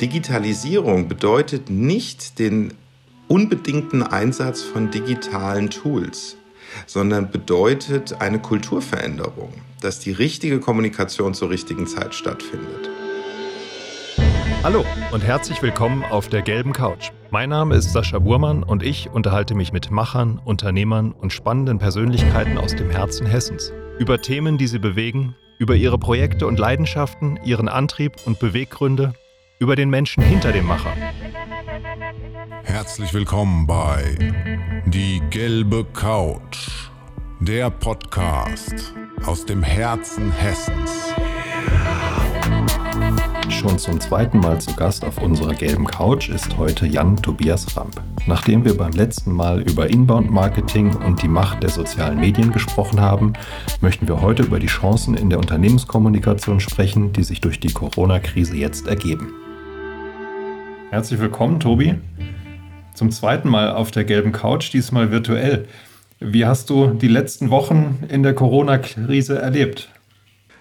Digitalisierung bedeutet nicht den unbedingten Einsatz von digitalen Tools, sondern bedeutet eine Kulturveränderung, dass die richtige Kommunikation zur richtigen Zeit stattfindet. Hallo und herzlich willkommen auf der gelben Couch. Mein Name ist Sascha Burmann und ich unterhalte mich mit Machern, Unternehmern und spannenden Persönlichkeiten aus dem Herzen Hessens über Themen, die sie bewegen, über ihre Projekte und Leidenschaften, ihren Antrieb und Beweggründe, über den Menschen hinter dem Macher. Herzlich willkommen bei Die gelbe Couch, der Podcast aus dem Herzen Hessens. Schon zum zweiten Mal zu Gast auf unserer gelben Couch ist heute Jan Tobias Ramp. Nachdem wir beim letzten Mal über Inbound-Marketing und die Macht der sozialen Medien gesprochen haben, möchten wir heute über die Chancen in der Unternehmenskommunikation sprechen, die sich durch die Corona-Krise jetzt ergeben. Herzlich willkommen, Tobi. Zum zweiten Mal auf der gelben Couch, diesmal virtuell. Wie hast du die letzten Wochen in der Corona-Krise erlebt?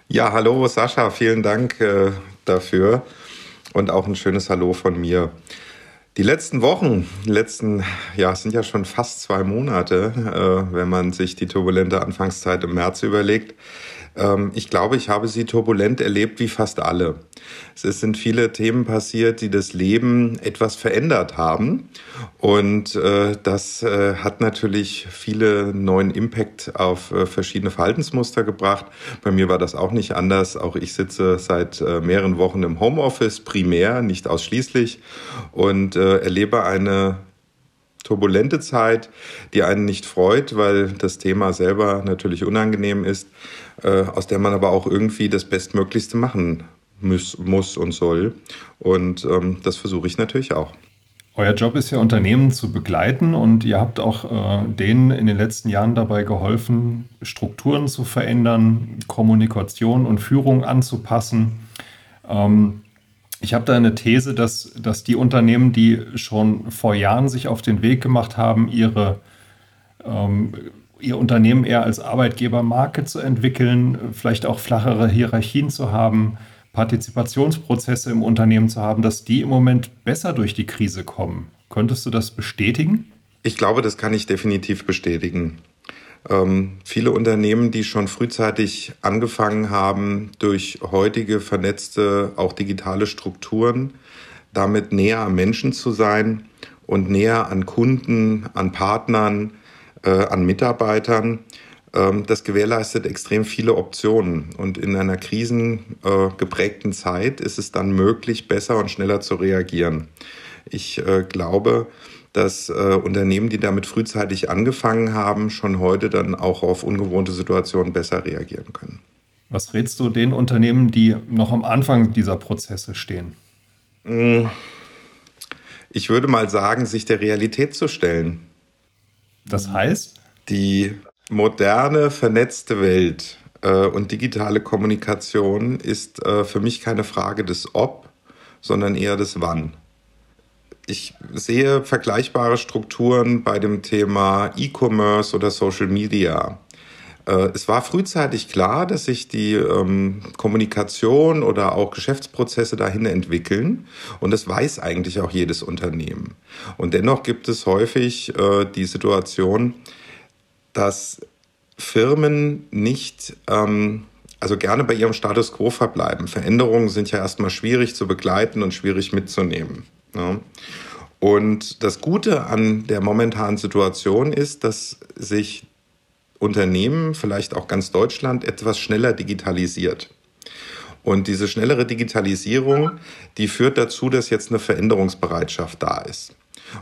Ja, hallo Sascha, vielen Dank äh, dafür und auch ein schönes Hallo von mir. Die letzten Wochen, die letzten, ja, sind ja schon fast zwei Monate, äh, wenn man sich die turbulente Anfangszeit im März überlegt, ich glaube, ich habe sie turbulent erlebt wie fast alle. Es sind viele Themen passiert, die das Leben etwas verändert haben. Und äh, das äh, hat natürlich viele neuen Impact auf äh, verschiedene Verhaltensmuster gebracht. Bei mir war das auch nicht anders. Auch ich sitze seit mehreren Wochen im Homeoffice, primär, nicht ausschließlich, und erlebe eine turbulente Zeit, die einen nicht freut, weil das Thema selber natürlich unangenehm ist, äh, aus der man aber auch irgendwie das Bestmöglichste machen muss, muss und soll. Und ähm, das versuche ich natürlich auch. Euer Job ist ja, Unternehmen zu begleiten und ihr habt auch äh, denen in den letzten Jahren dabei geholfen, Strukturen zu verändern, Kommunikation und Führung anzupassen. Ähm, ich habe da eine These, dass, dass die Unternehmen, die schon vor Jahren sich auf den Weg gemacht haben, ihre, ähm, ihr Unternehmen eher als Arbeitgebermarke zu entwickeln, vielleicht auch flachere Hierarchien zu haben, Partizipationsprozesse im Unternehmen zu haben, dass die im Moment besser durch die Krise kommen. Könntest du das bestätigen? Ich glaube, das kann ich definitiv bestätigen. Ähm, viele Unternehmen, die schon frühzeitig angefangen haben, durch heutige vernetzte, auch digitale Strukturen, damit näher am Menschen zu sein und näher an Kunden, an Partnern, äh, an Mitarbeitern, ähm, das gewährleistet extrem viele Optionen. Und in einer krisengeprägten äh, Zeit ist es dann möglich, besser und schneller zu reagieren. Ich äh, glaube, dass äh, Unternehmen, die damit frühzeitig angefangen haben, schon heute dann auch auf ungewohnte Situationen besser reagieren können. Was rätst du den Unternehmen, die noch am Anfang dieser Prozesse stehen? Hm. Ich würde mal sagen, sich der Realität zu stellen. Das heißt? Die moderne, vernetzte Welt äh, und digitale Kommunikation ist äh, für mich keine Frage des Ob, sondern eher des Wann ich sehe vergleichbare Strukturen bei dem Thema E-Commerce oder Social Media. Äh, es war frühzeitig klar, dass sich die ähm, Kommunikation oder auch Geschäftsprozesse dahin entwickeln und das weiß eigentlich auch jedes Unternehmen. Und dennoch gibt es häufig äh, die Situation, dass Firmen nicht ähm, also gerne bei ihrem Status quo verbleiben. Veränderungen sind ja erstmal schwierig zu begleiten und schwierig mitzunehmen. Ja. Und das Gute an der momentanen Situation ist, dass sich Unternehmen, vielleicht auch ganz Deutschland, etwas schneller digitalisiert. Und diese schnellere Digitalisierung, die führt dazu, dass jetzt eine Veränderungsbereitschaft da ist.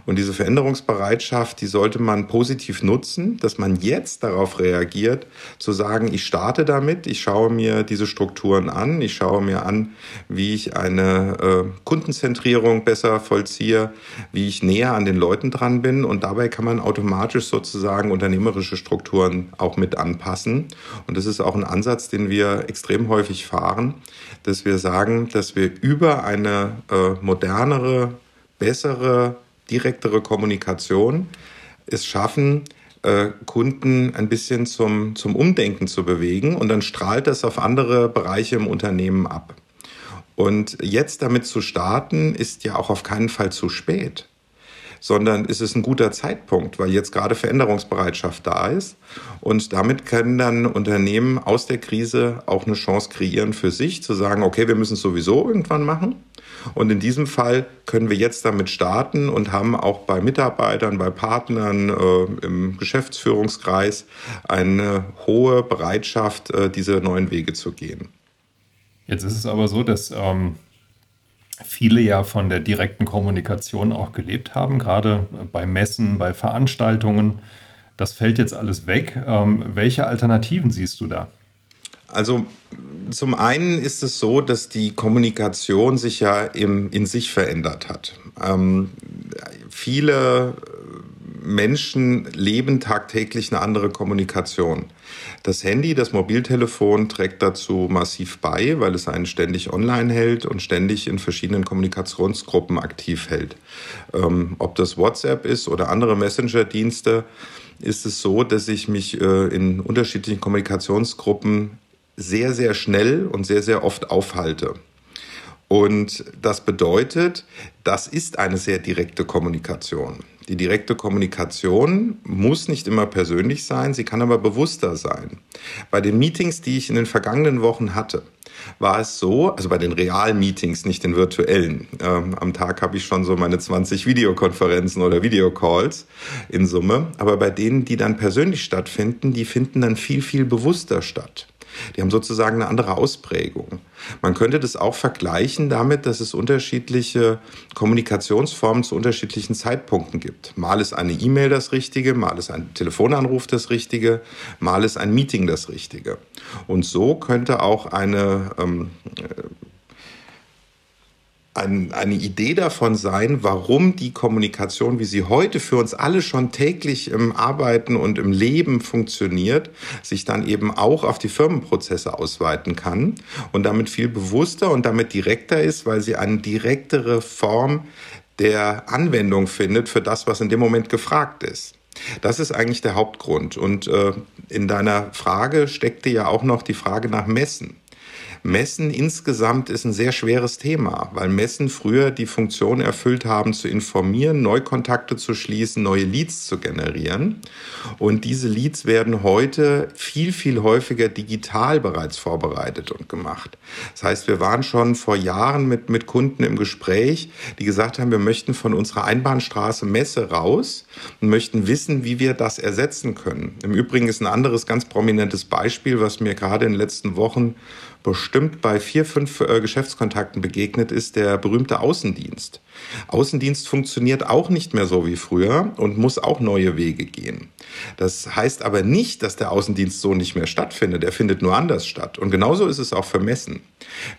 Und diese Veränderungsbereitschaft, die sollte man positiv nutzen, dass man jetzt darauf reagiert, zu sagen, ich starte damit, ich schaue mir diese Strukturen an, ich schaue mir an, wie ich eine äh, Kundenzentrierung besser vollziehe, wie ich näher an den Leuten dran bin. Und dabei kann man automatisch sozusagen unternehmerische Strukturen auch mit anpassen. Und das ist auch ein Ansatz, den wir extrem häufig fahren, dass wir sagen, dass wir über eine äh, modernere, bessere direktere Kommunikation es schaffen, äh, Kunden ein bisschen zum, zum Umdenken zu bewegen und dann strahlt das auf andere Bereiche im Unternehmen ab. Und jetzt damit zu starten, ist ja auch auf keinen Fall zu spät sondern es ist ein guter Zeitpunkt, weil jetzt gerade Veränderungsbereitschaft da ist. Und damit können dann Unternehmen aus der Krise auch eine Chance kreieren für sich, zu sagen, okay, wir müssen es sowieso irgendwann machen. Und in diesem Fall können wir jetzt damit starten und haben auch bei Mitarbeitern, bei Partnern äh, im Geschäftsführungskreis eine hohe Bereitschaft, äh, diese neuen Wege zu gehen. Jetzt ist es aber so, dass ähm, viele ja von der direkten Kommunikation auch gelebt haben, gerade bei Messen, bei Veranstaltungen. Das fällt jetzt alles weg. Ähm, welche Alternativen siehst du da? Also zum einen ist es so, dass die Kommunikation sich ja im, in sich verändert hat. Ähm, viele Menschen leben tagtäglich eine andere Kommunikation. Das Handy, das Mobiltelefon trägt dazu massiv bei, weil es einen ständig online hält und ständig in verschiedenen Kommunikationsgruppen aktiv hält. Ähm, ob das WhatsApp ist oder andere Messenger-Dienste, ist es so, dass ich mich äh, in unterschiedlichen Kommunikationsgruppen sehr, sehr schnell und sehr, sehr oft aufhalte. Und das bedeutet, das ist eine sehr direkte Kommunikation. Die direkte Kommunikation muss nicht immer persönlich sein, sie kann aber bewusster sein. Bei den Meetings, die ich in den vergangenen Wochen hatte, war es so, also bei den realen Meetings, nicht den virtuellen. Ähm, am Tag habe ich schon so meine 20 Videokonferenzen oder Videocalls in Summe. Aber bei denen, die dann persönlich stattfinden, die finden dann viel, viel bewusster statt. Die haben sozusagen eine andere Ausprägung. Man könnte das auch vergleichen damit, dass es unterschiedliche Kommunikationsformen zu unterschiedlichen Zeitpunkten gibt. Mal ist eine E-Mail das Richtige, mal ist ein Telefonanruf das Richtige, mal ist ein Meeting das Richtige. Und so könnte auch eine ähm, ein, eine Idee davon sein, warum die Kommunikation, wie sie heute für uns alle schon täglich im Arbeiten und im Leben funktioniert, sich dann eben auch auf die Firmenprozesse ausweiten kann und damit viel bewusster und damit direkter ist, weil sie eine direktere Form der Anwendung findet für das, was in dem Moment gefragt ist. Das ist eigentlich der Hauptgrund. Und äh, in deiner Frage steckte ja auch noch die Frage nach Messen. Messen insgesamt ist ein sehr schweres Thema, weil Messen früher die Funktion erfüllt haben, zu informieren, Neukontakte zu schließen, neue Leads zu generieren. Und diese Leads werden heute viel, viel häufiger digital bereits vorbereitet und gemacht. Das heißt, wir waren schon vor Jahren mit, mit Kunden im Gespräch, die gesagt haben, wir möchten von unserer Einbahnstraße Messe raus und möchten wissen, wie wir das ersetzen können. Im Übrigen ist ein anderes ganz prominentes Beispiel, was mir gerade in den letzten Wochen bestimmt bei vier, fünf äh, Geschäftskontakten begegnet, ist der berühmte Außendienst. Außendienst funktioniert auch nicht mehr so wie früher und muss auch neue Wege gehen. Das heißt aber nicht, dass der Außendienst so nicht mehr stattfindet. Er findet nur anders statt. Und genauso ist es auch für Messen.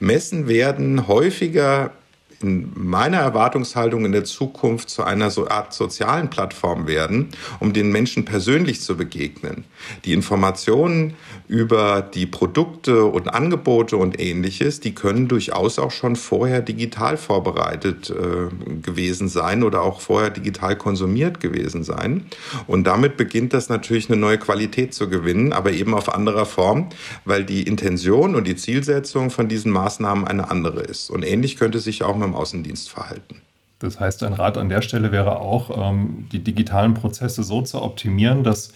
Messen werden häufiger in meiner Erwartungshaltung in der Zukunft zu einer so Art sozialen Plattform werden, um den Menschen persönlich zu begegnen. Die Informationen über die Produkte und Angebote und ähnliches, die können durchaus auch schon vorher digital vorbereitet äh, gewesen sein oder auch vorher digital konsumiert gewesen sein. Und damit beginnt das natürlich eine neue Qualität zu gewinnen, aber eben auf anderer Form, weil die Intention und die Zielsetzung von diesen Maßnahmen eine andere ist. Und ähnlich könnte sich auch mit im Außendienst verhalten. Das heißt, ein Rat an der Stelle wäre auch, ähm, die digitalen Prozesse so zu optimieren, dass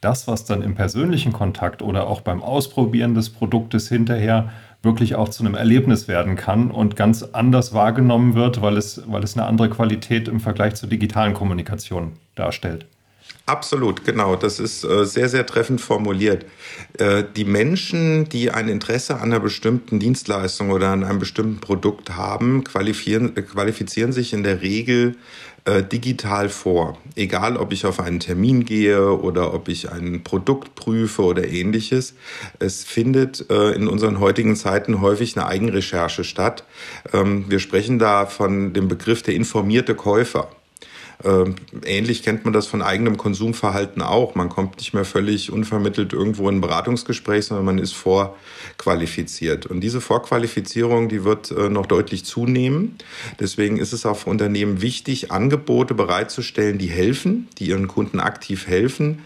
das, was dann im persönlichen Kontakt oder auch beim Ausprobieren des Produktes hinterher wirklich auch zu einem Erlebnis werden kann und ganz anders wahrgenommen wird, weil es, weil es eine andere Qualität im Vergleich zur digitalen Kommunikation darstellt. Absolut, genau. Das ist äh, sehr, sehr treffend formuliert. Äh, die Menschen, die ein Interesse an einer bestimmten Dienstleistung oder an einem bestimmten Produkt haben, qualifizieren, äh, qualifizieren sich in der Regel digital vor. Egal, ob ich auf einen Termin gehe oder ob ich ein Produkt prüfe oder ähnliches. Es findet in unseren heutigen Zeiten häufig eine Eigenrecherche statt. Ähm, wir sprechen da von dem Begriff der informierte Käufer. Ähm, ähnlich kennt man das von eigenem Konsumverhalten auch. Man kommt nicht mehr völlig unvermittelt irgendwo in ein Beratungsgespräch, sondern man ist vorqualifiziert. Und diese Vorqualifizierung, die wird äh, noch deutlich zunehmen. Deswegen ist es auch für Unternehmen wichtig, Angebote bereitzustellen, die helfen, die ihren Kunden aktiv helfen.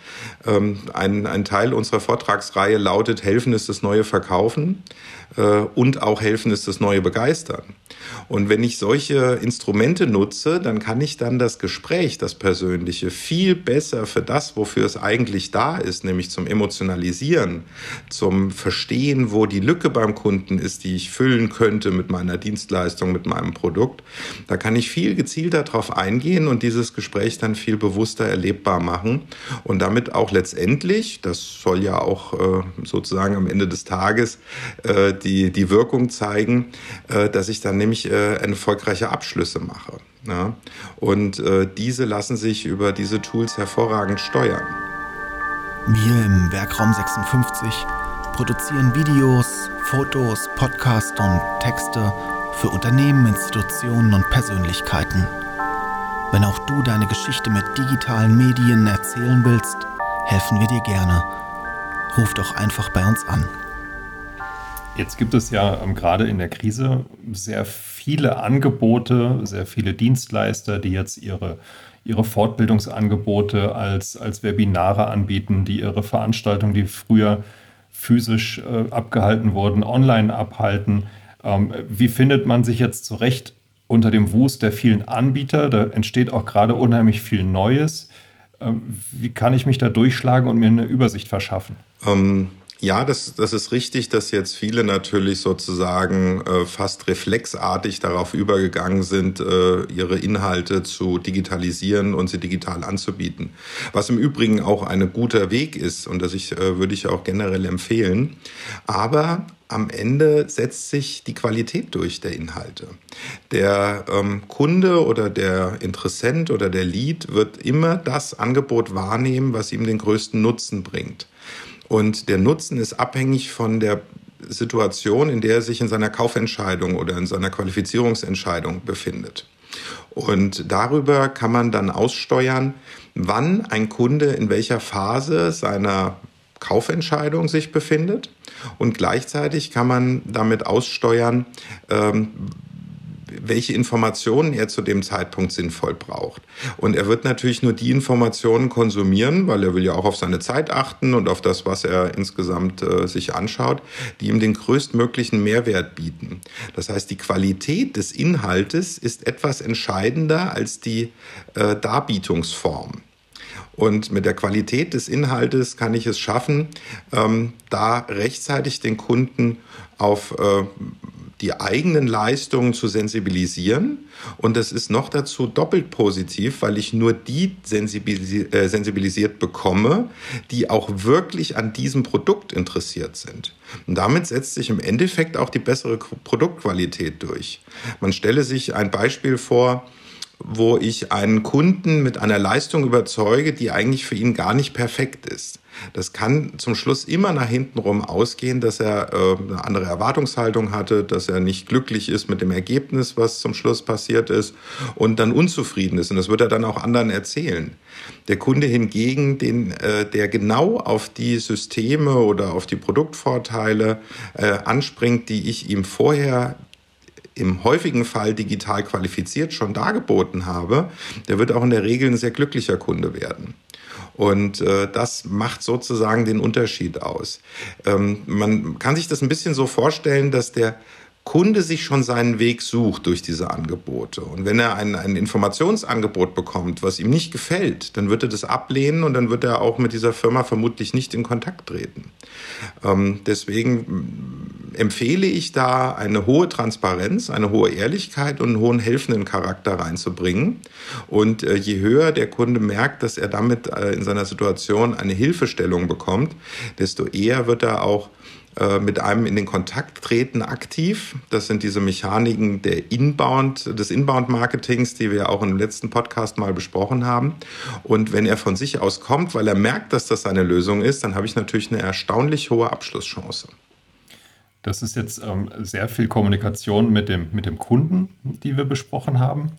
Ähm, ein, ein Teil unserer Vortragsreihe lautet, helfen ist das neue Verkaufen äh, und auch helfen ist das neue Begeistern. Und wenn ich solche Instrumente nutze, dann kann ich dann das Gespräch, das Persönliche, viel besser für das, wofür es eigentlich da ist, nämlich zum Emotionalisieren, zum Verstehen, wo die Lücke beim Kunden ist, die ich füllen könnte mit meiner Dienstleistung, mit meinem Produkt. Da kann ich viel gezielter darauf eingehen und dieses Gespräch dann viel bewusster erlebbar machen und damit auch letztendlich, das soll ja auch äh, sozusagen am Ende des Tages äh, die, die Wirkung zeigen, äh, dass ich dann nämlich äh, erfolgreiche Abschlüsse mache. Ja? Und äh, diese lassen sich über diese Tools hervorragend steuern. Wir im Werkraum 56 produzieren Videos, Fotos, Podcasts und Texte für Unternehmen, Institutionen und Persönlichkeiten. Wenn auch du deine Geschichte mit digitalen Medien erzählen willst, helfen wir dir gerne. Ruf doch einfach bei uns an. Jetzt gibt es ja ähm, gerade in der Krise sehr viele Angebote, sehr viele Dienstleister, die jetzt ihre, ihre Fortbildungsangebote als, als Webinare anbieten, die ihre Veranstaltungen, die früher physisch äh, abgehalten wurden, online abhalten. Ähm, wie findet man sich jetzt zurecht unter dem Wust der vielen Anbieter? Da entsteht auch gerade unheimlich viel Neues. Ähm, wie kann ich mich da durchschlagen und mir eine Übersicht verschaffen? Ähm, ja, das, das ist richtig, dass jetzt viele natürlich sozusagen äh, fast reflexartig darauf übergegangen sind, äh, ihre Inhalte zu digitalisieren und sie digital anzubieten. Was im Übrigen auch ein guter Weg ist und das ich, äh, würde ich auch generell empfehlen. Aber am Ende setzt sich die Qualität durch der Inhalte. Der ähm, Kunde oder der Interessent oder der Lead wird immer das Angebot wahrnehmen, was ihm den größten Nutzen bringt. Und der Nutzen ist abhängig von der Situation, in der er sich in seiner Kaufentscheidung oder in seiner Qualifizierungsentscheidung befindet. Und darüber kann man dann aussteuern, wann ein Kunde in welcher Phase seiner Kaufentscheidung sich befindet. Und gleichzeitig kann man damit aussteuern, ähm, welche Informationen er zu dem Zeitpunkt sinnvoll braucht. Und er wird natürlich nur die Informationen konsumieren, weil er will ja auch auf seine Zeit achten und auf das, was er insgesamt äh, sich anschaut, die ihm den größtmöglichen Mehrwert bieten. Das heißt, die Qualität des Inhaltes ist etwas entscheidender als die äh, Darbietungsform. Und mit der Qualität des Inhaltes kann ich es schaffen, ähm, da rechtzeitig den Kunden auf äh, die eigenen Leistungen zu sensibilisieren. Und das ist noch dazu doppelt positiv, weil ich nur die äh, sensibilisiert bekomme, die auch wirklich an diesem Produkt interessiert sind. Und damit setzt sich im Endeffekt auch die bessere Produktqualität durch. Man stelle sich ein Beispiel vor, wo ich einen Kunden mit einer Leistung überzeuge, die eigentlich für ihn gar nicht perfekt ist. Das kann zum Schluss immer nach hinten rum ausgehen, dass er äh, eine andere Erwartungshaltung hatte, dass er nicht glücklich ist mit dem Ergebnis, was zum Schluss passiert ist und dann unzufrieden ist. Und das wird er dann auch anderen erzählen. Der Kunde hingegen, den, äh, der genau auf die Systeme oder auf die Produktvorteile äh, anspringt, die ich ihm vorher im häufigen Fall digital qualifiziert schon dargeboten habe, der wird auch in der Regel ein sehr glücklicher Kunde werden. Und äh, das macht sozusagen den Unterschied aus. Ähm, man kann sich das ein bisschen so vorstellen, dass der Kunde sich schon seinen Weg sucht durch diese Angebote. Und wenn er ein, ein Informationsangebot bekommt, was ihm nicht gefällt, dann wird er das ablehnen und dann wird er auch mit dieser Firma vermutlich nicht in Kontakt treten. Ähm, deswegen empfehle ich da eine hohe Transparenz, eine hohe Ehrlichkeit und einen hohen helfenden Charakter reinzubringen. Und äh, je höher der Kunde merkt, dass er damit äh, in seiner Situation eine Hilfestellung bekommt, desto eher wird er auch mit einem in den Kontakt treten aktiv. Das sind diese Mechaniken der Inbound, des Inbound-Marketings, die wir auch im letzten Podcast mal besprochen haben. Und wenn er von sich aus kommt, weil er merkt, dass das seine Lösung ist, dann habe ich natürlich eine erstaunlich hohe Abschlusschance. Das ist jetzt ähm, sehr viel Kommunikation mit dem, mit dem Kunden, die wir besprochen haben.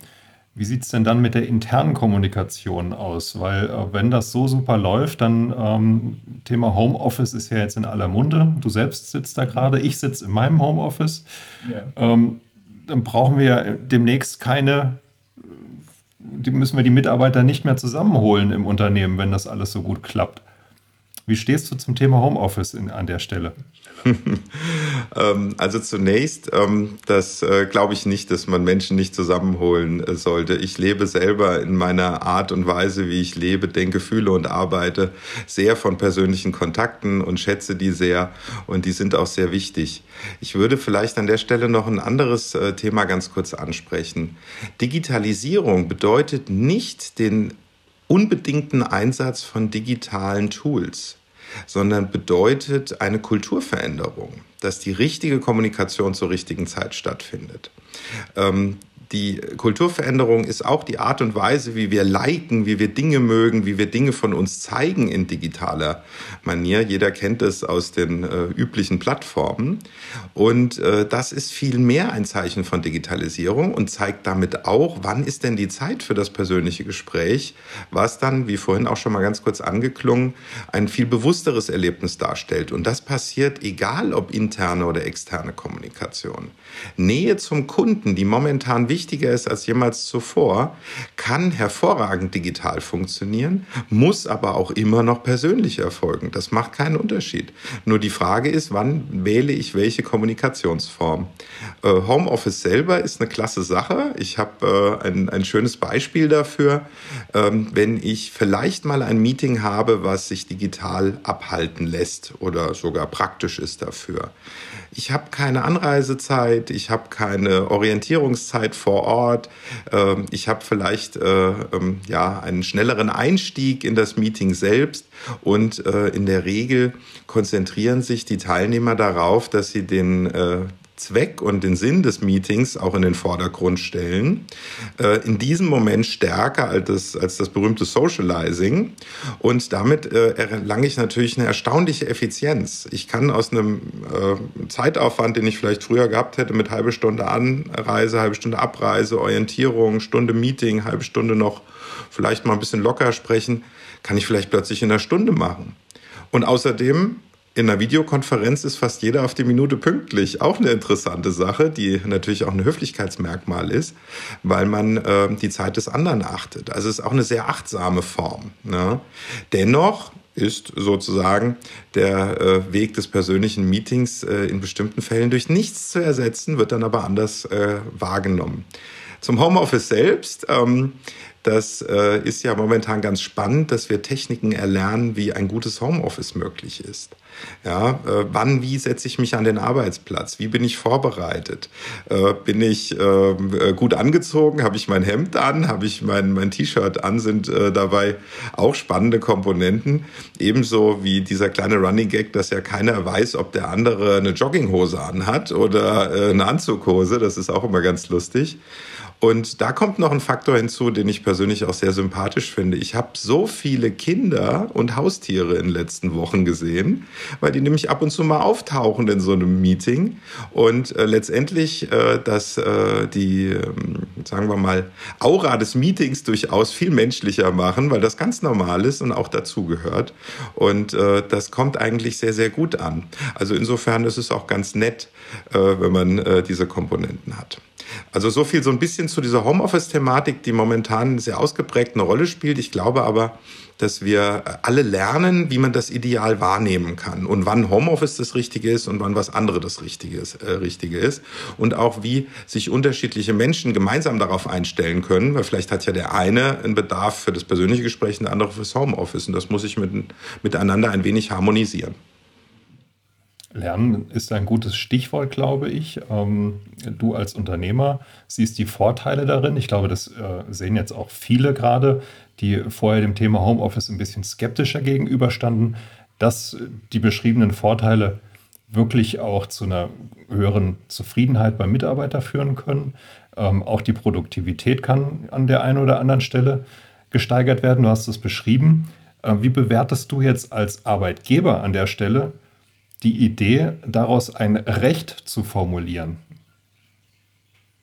Wie sieht es denn dann mit der internen Kommunikation aus? Weil äh, wenn das so super läuft, dann ähm, Thema Homeoffice ist ja jetzt in aller Munde. Du selbst sitzt da gerade, ich sitze in meinem Homeoffice. Ja. Ähm, dann brauchen wir demnächst keine, die müssen wir die Mitarbeiter nicht mehr zusammenholen im Unternehmen, wenn das alles so gut klappt. Wie stehst du zum Thema Homeoffice in, an der Stelle? Ähm, also zunächst, ähm, das äh, glaube ich nicht, dass man Menschen nicht zusammenholen äh, sollte. Ich lebe selber in meiner Art und Weise, wie ich lebe, denke, fühle und arbeite, sehr von persönlichen Kontakten und schätze die sehr und die sind auch sehr wichtig. Ich würde vielleicht an der Stelle noch ein anderes äh, Thema ganz kurz ansprechen. Digitalisierung bedeutet nicht den unbedingten Einsatz von digitalen Tools sondern bedeutet eine Kulturveränderung, dass die richtige Kommunikation zur richtigen Zeit stattfindet. Ähm, die Kulturveränderung ist auch die Art und Weise, wie wir liken, wie wir Dinge mögen, wie wir Dinge von uns zeigen in digitaler Manier. Jeder kennt es aus den äh, üblichen Plattformen. Und äh, das ist viel mehr ein Zeichen von Digitalisierung und zeigt damit auch, wann ist denn die Zeit für das persönliche Gespräch, was dann, wie vorhin auch schon mal ganz kurz angeklungen, ein viel bewussteres Erlebnis darstellt. Und das passiert egal ob interne oder externe Kommunikation. Nähe zum Kunden, die momentan wichtiger ist als jemals zuvor, kann hervorragend digital funktionieren, muss aber auch immer noch persönlich erfolgen. Das macht keinen Unterschied. Nur die Frage ist, wann wähle ich welche Kommunikationsform? Äh, Homeoffice selber ist eine klasse Sache. Ich habe äh, ein, ein schönes Beispiel dafür. Ähm, wenn ich vielleicht mal ein Meeting habe, was sich digital abhalten lässt oder sogar praktisch ist dafür ich habe keine Anreisezeit, ich habe keine Orientierungszeit vor Ort, ähm, ich habe vielleicht äh, ähm, ja einen schnelleren Einstieg in das Meeting selbst. Und äh, in der Regel konzentrieren sich die Teilnehmer darauf, dass sie den äh, Zweck und den Sinn des Meetings auch in den Vordergrund stellen. Äh, in diesem Moment stärker als das, als das berühmte Socializing. Und damit äh, erlange ich natürlich eine erstaunliche Effizienz. Ich kann aus einem äh, Zeitaufwand, den ich vielleicht früher gehabt hätte, mit halbe Stunde Anreise, halbe Stunde Abreise, Orientierung, Stunde Meeting, halbe Stunde noch vielleicht mal ein bisschen locker sprechen, kann ich vielleicht plötzlich in einer Stunde machen. Und außerdem in einer Videokonferenz ist fast jeder auf die Minute pünktlich. Auch eine interessante Sache, die natürlich auch ein Höflichkeitsmerkmal ist, weil man äh, die Zeit des anderen achtet. Also es ist auch eine sehr achtsame Form. Ne? Dennoch ist sozusagen der äh, Weg des persönlichen Meetings äh, in bestimmten Fällen durch nichts zu ersetzen, wird dann aber anders äh, wahrgenommen. Zum Homeoffice selbst. Ähm, das äh, ist ja momentan ganz spannend, dass wir Techniken erlernen, wie ein gutes Homeoffice möglich ist. Ja, äh, wann, wie setze ich mich an den Arbeitsplatz? Wie bin ich vorbereitet? Äh, bin ich ähm, äh, gut angezogen? Habe ich mein Hemd an? Habe ich mein, mein T-Shirt an? Sind äh, dabei auch spannende Komponenten? Ebenso wie dieser kleine Running Gag, dass ja keiner weiß, ob der andere eine Jogginghose anhat oder äh, eine Anzughose. Das ist auch immer ganz lustig. Und da kommt noch ein Faktor hinzu, den ich persönlich auch sehr sympathisch finde. Ich habe so viele Kinder und Haustiere in den letzten Wochen gesehen, weil die nämlich ab und zu mal auftauchen in so einem Meeting und äh, letztendlich äh, dass äh, die, äh, sagen wir mal, Aura des Meetings durchaus viel menschlicher machen, weil das ganz normal ist und auch dazugehört. Und äh, das kommt eigentlich sehr, sehr gut an. Also insofern ist es auch ganz nett, äh, wenn man äh, diese Komponenten hat. Also so viel so ein bisschen zu dieser Homeoffice-Thematik, die momentan sehr ausgeprägt eine Rolle spielt. Ich glaube aber, dass wir alle lernen, wie man das ideal wahrnehmen kann und wann Homeoffice das Richtige ist und wann was andere das Richtige ist, äh, Richtige ist. Und auch wie sich unterschiedliche Menschen gemeinsam darauf einstellen können, weil vielleicht hat ja der eine einen Bedarf für das persönliche Gespräch, und der andere fürs Homeoffice. Und das muss ich mit, miteinander ein wenig harmonisieren. Lernen ist ein gutes Stichwort, glaube ich. Ähm, du als Unternehmer siehst die Vorteile darin. Ich glaube, das äh, sehen jetzt auch viele gerade, die vorher dem Thema Homeoffice ein bisschen skeptischer gegenüberstanden, dass die beschriebenen Vorteile wirklich auch zu einer höheren Zufriedenheit beim Mitarbeiter führen können. Ähm, auch die Produktivität kann an der einen oder anderen Stelle gesteigert werden. Du hast es beschrieben. Äh, wie bewertest du jetzt als Arbeitgeber an der Stelle die Idee, daraus ein Recht zu formulieren,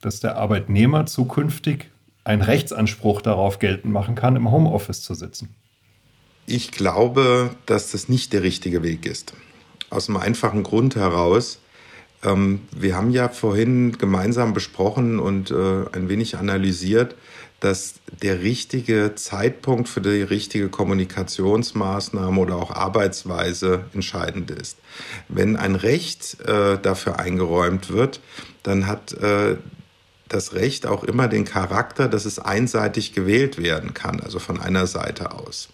dass der Arbeitnehmer zukünftig einen Rechtsanspruch darauf geltend machen kann, im Homeoffice zu sitzen? Ich glaube, dass das nicht der richtige Weg ist. Aus einem einfachen Grund heraus. Ähm, wir haben ja vorhin gemeinsam besprochen und äh, ein wenig analysiert, dass der richtige Zeitpunkt für die richtige Kommunikationsmaßnahme oder auch Arbeitsweise entscheidend ist. Wenn ein Recht äh, dafür eingeräumt wird, dann hat äh, das Recht auch immer den Charakter, dass es einseitig gewählt werden kann, also von einer Seite aus.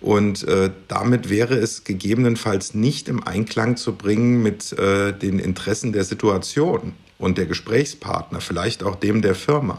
Und äh, damit wäre es gegebenenfalls nicht im Einklang zu bringen mit äh, den Interessen der Situation und der Gesprächspartner, vielleicht auch dem der Firma.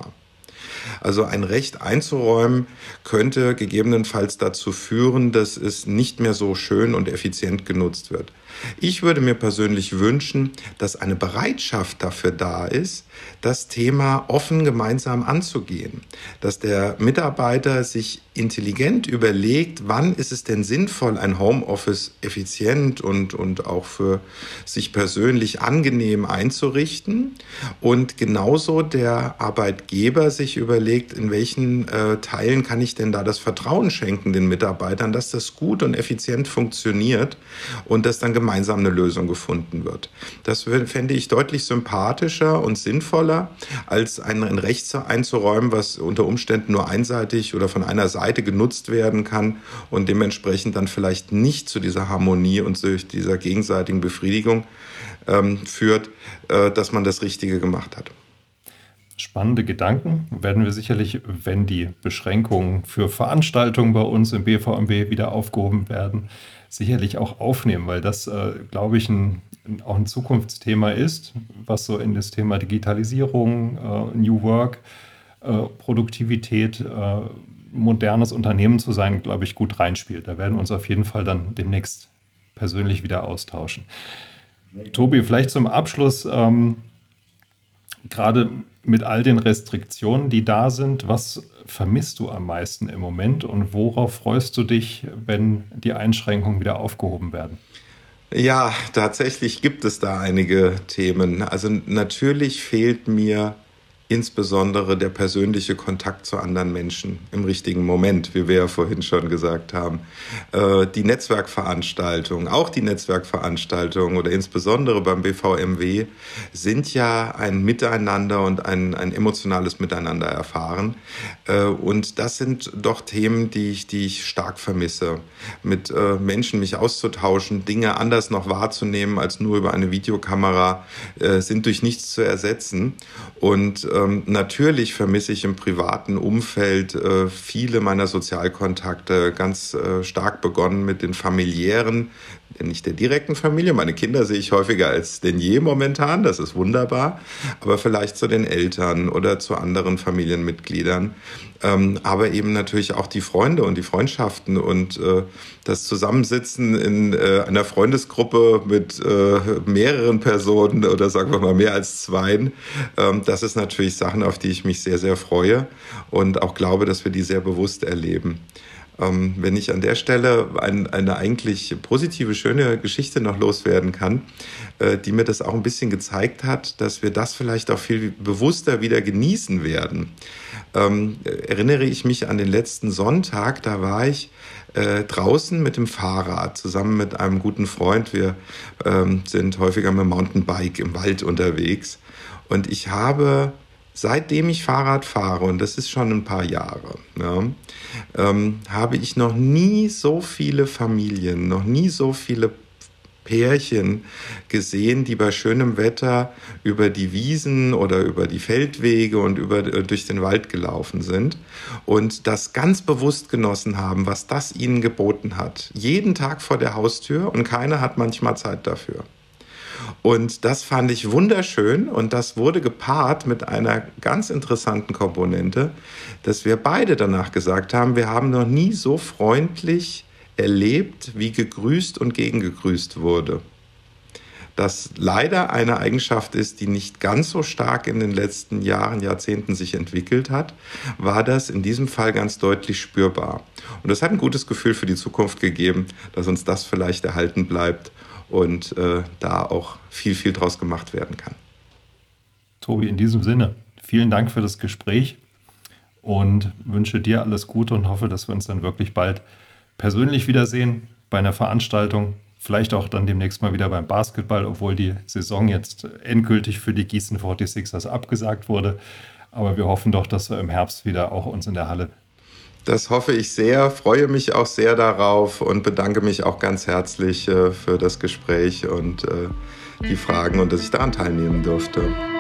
Also ein Recht einzuräumen könnte gegebenenfalls dazu führen, dass es nicht mehr so schön und effizient genutzt wird. Ich würde mir persönlich wünschen, dass eine Bereitschaft dafür da ist, das Thema offen gemeinsam anzugehen, dass der Mitarbeiter sich intelligent überlegt, wann ist es denn sinnvoll, ein Homeoffice effizient und, und auch für sich persönlich angenehm einzurichten. Und genauso der Arbeitgeber sich überlegt, in welchen äh, Teilen kann ich denn da das Vertrauen schenken den Mitarbeitern, dass das gut und effizient funktioniert und dass dann gemeinsam eine Lösung gefunden wird. Das fände ich deutlich sympathischer und sinnvoller, als ein, Recht einzuräumen, was unter Umständen nur einseitig oder von einer Seite Seite genutzt werden kann und dementsprechend dann vielleicht nicht zu dieser Harmonie und zu dieser gegenseitigen Befriedigung ähm, führt, äh, dass man das Richtige gemacht hat. Spannende Gedanken werden wir sicherlich, wenn die Beschränkungen für Veranstaltungen bei uns im BVMW wieder aufgehoben werden, sicherlich auch aufnehmen, weil das, äh, glaube ich, ein, auch ein Zukunftsthema ist, was so in das Thema Digitalisierung, äh, New Work, äh, Produktivität äh, modernes Unternehmen zu sein, glaube ich, gut reinspielt. Da werden wir uns auf jeden Fall dann demnächst persönlich wieder austauschen. Tobi, vielleicht zum Abschluss, ähm, gerade mit all den Restriktionen, die da sind, was vermisst du am meisten im Moment und worauf freust du dich, wenn die Einschränkungen wieder aufgehoben werden? Ja, tatsächlich gibt es da einige Themen. Also natürlich fehlt mir insbesondere der persönliche Kontakt zu anderen Menschen im richtigen Moment, wie wir ja vorhin schon gesagt haben. Äh, die Netzwerkveranstaltungen, auch die Netzwerkveranstaltungen oder insbesondere beim BVMW sind ja ein Miteinander und ein, ein emotionales Miteinander erfahren. Äh, und das sind doch Themen, die ich, die ich stark vermisse. Mit äh, Menschen mich auszutauschen, Dinge anders noch wahrzunehmen als nur über eine Videokamera, sind durch nichts zu ersetzen. Und ähm, natürlich vermisse ich im privaten Umfeld äh, viele meiner Sozialkontakte, ganz äh, stark begonnen mit den familiären, nicht der direkten Familie. Meine Kinder sehe ich häufiger als denn je momentan, das ist wunderbar, aber vielleicht zu den Eltern oder zu anderen Familienmitgliedern. Ähm, aber eben natürlich auch die Freunde und die Freundschaften und äh, das Zusammensitzen in äh, einer Freundesgruppe mit äh, mehreren Personen oder sagen wir mal mehr als zwei, ähm, das ist natürlich Sachen, auf die ich mich sehr, sehr freue und auch glaube, dass wir die sehr bewusst erleben. Ähm, wenn ich an der Stelle ein, eine eigentlich positive, schöne Geschichte noch loswerden kann, die mir das auch ein bisschen gezeigt hat, dass wir das vielleicht auch viel bewusster wieder genießen werden. Ähm, erinnere ich mich an den letzten Sonntag, da war ich äh, draußen mit dem Fahrrad zusammen mit einem guten Freund. Wir ähm, sind häufiger mit dem Mountainbike im Wald unterwegs. Und ich habe seitdem ich Fahrrad fahre, und das ist schon ein paar Jahre, ja, ähm, habe ich noch nie so viele Familien, noch nie so viele Pärchen gesehen, die bei schönem Wetter über die Wiesen oder über die Feldwege und über, äh, durch den Wald gelaufen sind und das ganz bewusst genossen haben, was das ihnen geboten hat. Jeden Tag vor der Haustür und keiner hat manchmal Zeit dafür. Und das fand ich wunderschön und das wurde gepaart mit einer ganz interessanten Komponente, dass wir beide danach gesagt haben, wir haben noch nie so freundlich erlebt, wie gegrüßt und gegengegrüßt wurde. Das leider eine Eigenschaft ist, die nicht ganz so stark in den letzten Jahren, Jahrzehnten sich entwickelt hat, war das in diesem Fall ganz deutlich spürbar. Und das hat ein gutes Gefühl für die Zukunft gegeben, dass uns das vielleicht erhalten bleibt und äh, da auch viel, viel draus gemacht werden kann. Tobi, in diesem Sinne, vielen Dank für das Gespräch und wünsche dir alles Gute und hoffe, dass wir uns dann wirklich bald persönlich wiedersehen bei einer Veranstaltung. Vielleicht auch dann demnächst mal wieder beim Basketball, obwohl die Saison jetzt endgültig für die Gießen 46ers abgesagt wurde. Aber wir hoffen doch, dass wir im Herbst wieder auch uns in der Halle das hoffe ich sehr, freue mich auch sehr darauf und bedanke mich auch ganz herzlich äh, für das Gespräch und äh, die Fragen und dass ich daran teilnehmen durfte.